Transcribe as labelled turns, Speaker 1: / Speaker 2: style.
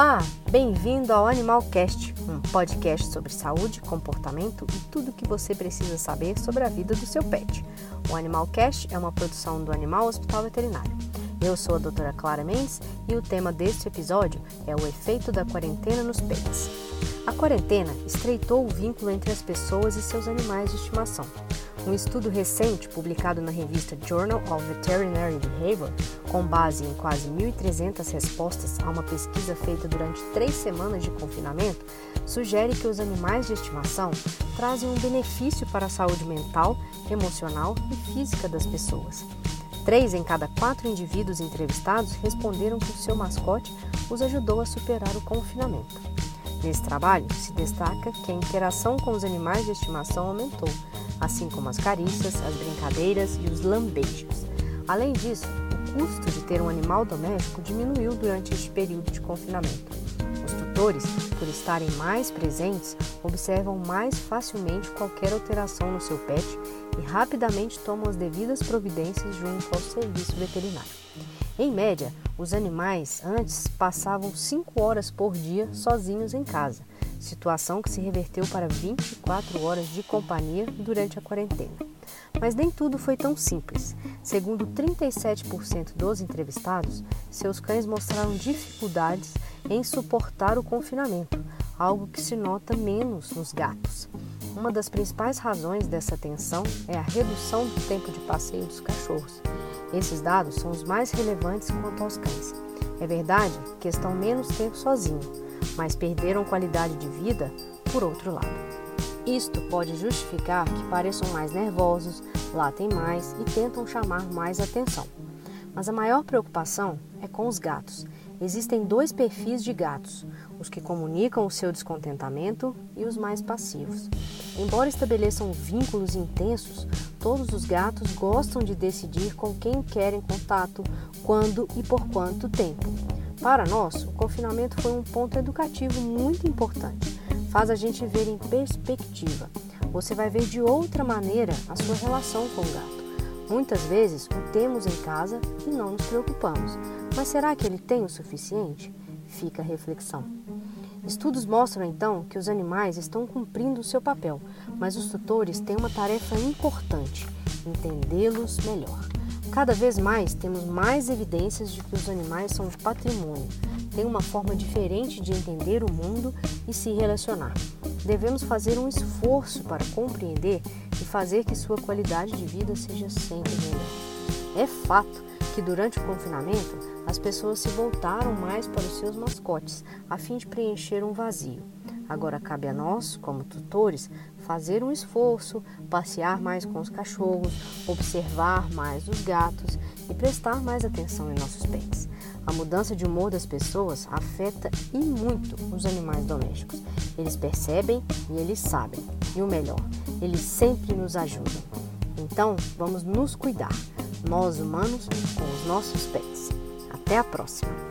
Speaker 1: Olá, bem-vindo ao Animalcast, um podcast sobre saúde, comportamento e tudo o que você precisa saber sobre a vida do seu pet. O Animalcast é uma produção do Animal Hospital Veterinário. Eu sou a doutora Clara Mendes e o tema deste episódio é o efeito da quarentena nos pets. A quarentena estreitou o vínculo entre as pessoas e seus animais de estimação. Um estudo recente publicado na revista Journal of Veterinary Behavior, com base em quase 1.300 respostas a uma pesquisa feita durante três semanas de confinamento, sugere que os animais de estimação trazem um benefício para a saúde mental, emocional e física das pessoas. Três em cada quatro indivíduos entrevistados responderam que o seu mascote os ajudou a superar o confinamento. Nesse trabalho, se destaca que a interação com os animais de estimação aumentou, assim como as carícias, as brincadeiras e os lambejos. Além disso, o custo de ter um animal doméstico diminuiu durante este período de confinamento. Os tutores, por estarem mais presentes, observam mais facilmente qualquer alteração no seu pet e rapidamente tomam as devidas providências junto ao serviço veterinário. Em média, os animais antes passavam 5 horas por dia sozinhos em casa situação que se reverteu para 24 horas de companhia durante a quarentena. Mas nem tudo foi tão simples. Segundo 37% dos entrevistados, seus cães mostraram dificuldades em suportar o confinamento, algo que se nota menos nos gatos. Uma das principais razões dessa tensão é a redução do tempo de passeio dos cachorros. Esses dados são os mais relevantes quanto aos cães. É verdade que estão menos tempo sozinhos, mas perderam qualidade de vida por outro lado. Isto pode justificar que pareçam mais nervosos, latem mais e tentam chamar mais atenção. Mas a maior preocupação é com os gatos. Existem dois perfis de gatos: os que comunicam o seu descontentamento e os mais passivos. Embora estabeleçam vínculos intensos, todos os gatos gostam de decidir com quem querem contato, quando e por quanto tempo. Para nós, o confinamento foi um ponto educativo muito importante. Faz a gente ver em perspectiva. Você vai ver de outra maneira a sua relação com o gato. Muitas vezes o temos em casa e não nos preocupamos. Mas será que ele tem o suficiente? Fica a reflexão. Estudos mostram então que os animais estão cumprindo o seu papel, mas os tutores têm uma tarefa importante: entendê-los melhor. Cada vez mais temos mais evidências de que os animais são patrimônio, têm uma forma diferente de entender o mundo e se relacionar. Devemos fazer um esforço para compreender e fazer que sua qualidade de vida seja sempre melhor. É fato que durante o confinamento as pessoas se voltaram mais para os seus mascotes a fim de preencher um vazio. Agora cabe a nós, como tutores, fazer um esforço, passear mais com os cachorros, observar mais os gatos e prestar mais atenção em nossos pets. A mudança de humor das pessoas afeta e muito os animais domésticos. Eles percebem e eles sabem. E o melhor, eles sempre nos ajudam. Então, vamos nos cuidar, nós humanos, com os nossos pets. Até a próxima!